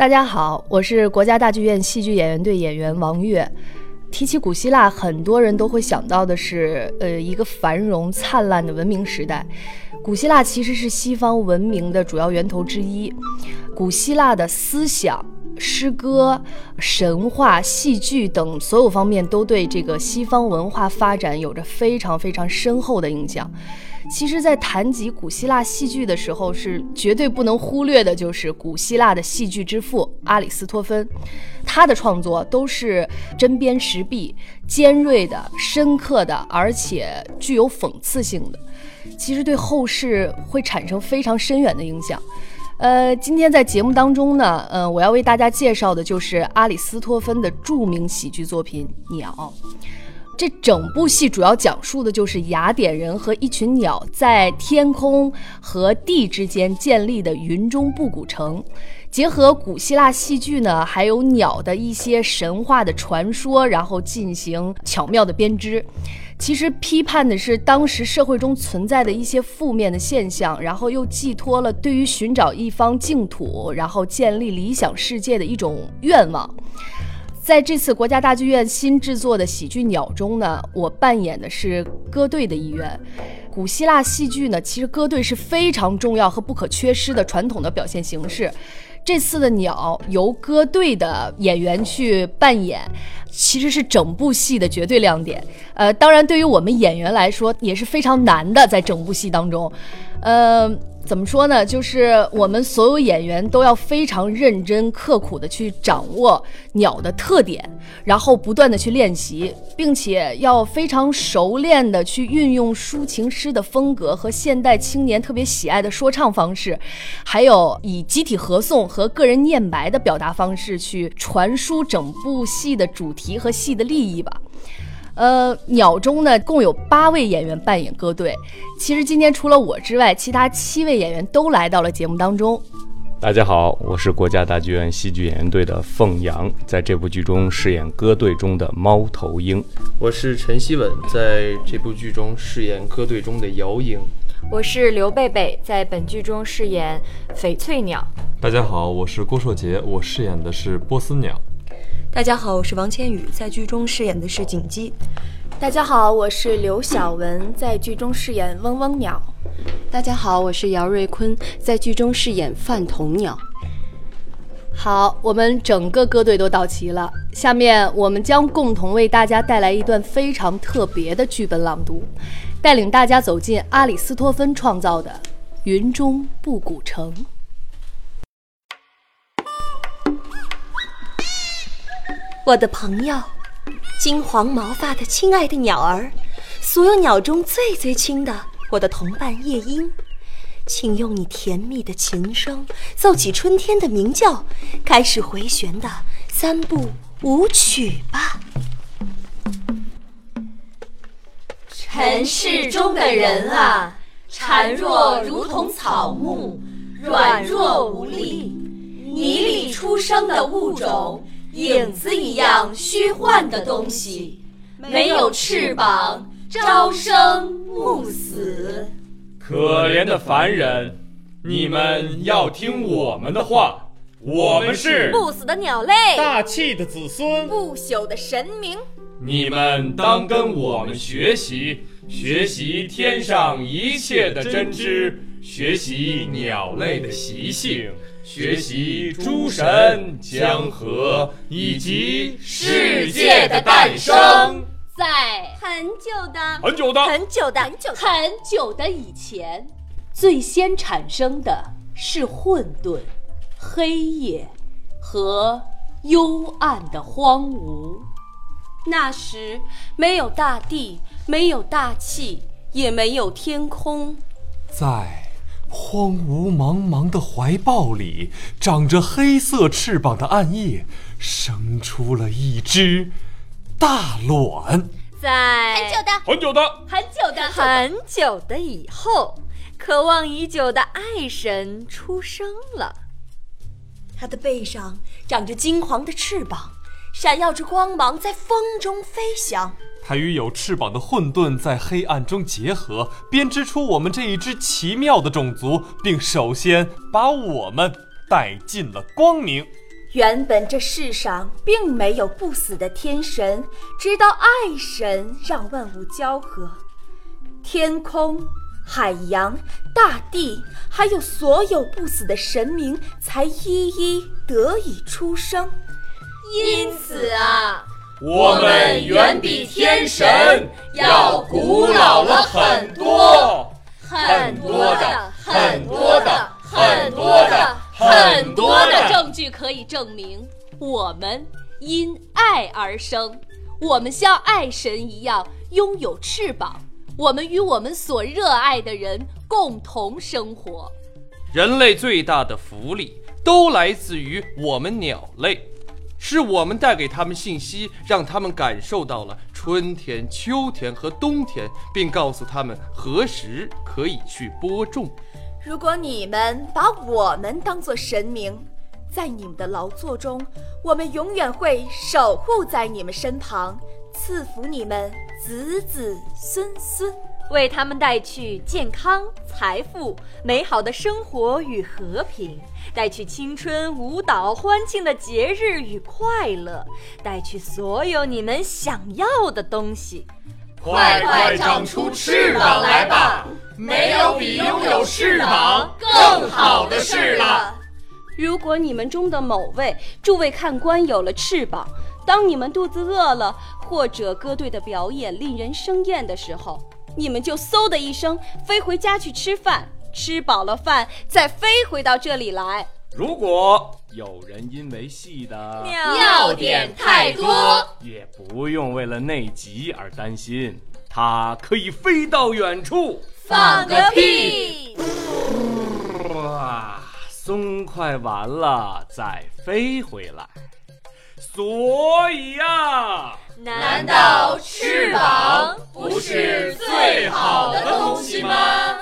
大家好，我是国家大剧院戏剧演员队演员王悦。提起古希腊，很多人都会想到的是，呃，一个繁荣灿烂的文明时代。古希腊其实是西方文明的主要源头之一。古希腊的思想、诗歌、神话、戏剧等所有方面，都对这个西方文化发展有着非常非常深厚的影响。其实，在谈及古希腊戏剧的时候，是绝对不能忽略的，就是古希腊的戏剧之父阿里斯托芬。他的创作都是针砭时弊、尖锐的、深刻的，而且具有讽刺性的。其实对后世会产生非常深远的影响。呃，今天在节目当中呢，呃，我要为大家介绍的就是阿里斯托芬的著名喜剧作品《鸟》。这整部戏主要讲述的就是雅典人和一群鸟在天空和地之间建立的云中布谷城，结合古希腊戏剧呢，还有鸟的一些神话的传说，然后进行巧妙的编织。其实批判的是当时社会中存在的一些负面的现象，然后又寄托了对于寻找一方净土，然后建立理想世界的一种愿望。在这次国家大剧院新制作的喜剧《鸟》中呢，我扮演的是歌队的一员。古希腊戏剧呢，其实歌队是非常重要和不可缺失的传统的表现形式。这次的《鸟》由歌队的演员去扮演，其实是整部戏的绝对亮点。呃，当然对于我们演员来说也是非常难的，在整部戏当中，呃。怎么说呢？就是我们所有演员都要非常认真刻苦的去掌握鸟的特点，然后不断的去练习，并且要非常熟练的去运用抒情诗的风格和现代青年特别喜爱的说唱方式，还有以集体合诵和个人念白的表达方式去传输整部戏的主题和戏的利益吧。呃，鸟中呢共有八位演员扮演歌队。其实今天除了我之外，其他七位演员都来到了节目当中。大家好，我是国家大剧院戏剧演员队的凤阳，在这部剧中饰演歌队中的猫头鹰。我是陈希文，在这部剧中饰演歌队中的姚鹰。我是刘贝贝，在本剧中饰演翡翠鸟。大家好，我是郭硕杰，我饰演的是波斯鸟。大家好，我是王千羽，在剧中饰演的是锦鸡。大家好，我是刘晓文，在剧中饰演嗡嗡鸟。大家好，我是姚瑞坤，在剧中饰演饭桶鸟。好，我们整个歌队都到齐了，下面我们将共同为大家带来一段非常特别的剧本朗读，带领大家走进阿里斯托芬创造的云中布谷城。我的朋友，金黄毛发的亲爱的鸟儿，所有鸟中最最亲的，我的同伴夜莺，请用你甜蜜的琴声奏起春天的鸣叫，开始回旋的三步舞曲吧。尘世中的人啊，孱弱如同草木，软弱无力，泥里出生的物种。影子一样虚幻的东西，没有翅膀，朝生暮死。可怜的凡人，你们要听我们的话。我们是不死的鸟类，大气的子孙，不朽的神明。你们当跟我们学习，学习天上一切的真知，学习鸟类的习性。学习诸神、江河以及世界的诞生，在很久的、很久的、很久的、很久、很久的以前，最先产生的是混沌、黑夜和幽暗的荒芜。那时没有大地，没有大气，也没有天空，在。荒芜茫茫的怀抱里，长着黑色翅膀的暗夜，生出了一只大卵。在很久的、很久的、很久的、很久的以后，渴望已久的爱神出生了。它的背上长着金黄的翅膀，闪耀着光芒，在风中飞翔。它与有翅膀的混沌在黑暗中结合，编织出我们这一支奇妙的种族，并首先把我们带进了光明。原本这世上并没有不死的天神，直到爱神让万物交合，天空、海洋、大地，还有所有不死的神明，才一一得以出生。因此啊，我们远比天神要古老了很多，很多的，很多的，很多的，很多的证据可以证明，我们因爱而生，我们像爱神一样拥有翅膀，我们与我们所热爱的人共同生活。人类最大的福利都来自于我们鸟类。是我们带给他们信息，让他们感受到了春天、秋天和冬天，并告诉他们何时可以去播种。如果你们把我们当作神明，在你们的劳作中，我们永远会守护在你们身旁，赐福你们子子孙孙。为他们带去健康、财富、美好的生活与和平，带去青春、舞蹈、欢庆的节日与快乐，带去所有你们想要的东西。快快长出翅膀来吧！没有比拥有翅膀更好的事了。如果你们中的某位诸位看官有了翅膀，当你们肚子饿了，或者歌队的表演令人生厌的时候，你们就嗖的一声飞回家去吃饭，吃饱了饭再飞回到这里来。如果有人因为戏的尿点太多，也不用为了内急而担心，他可以飞到远处放个屁。哇，松快完了再飞回来。所以呀难道翅膀不是最好的东西吗？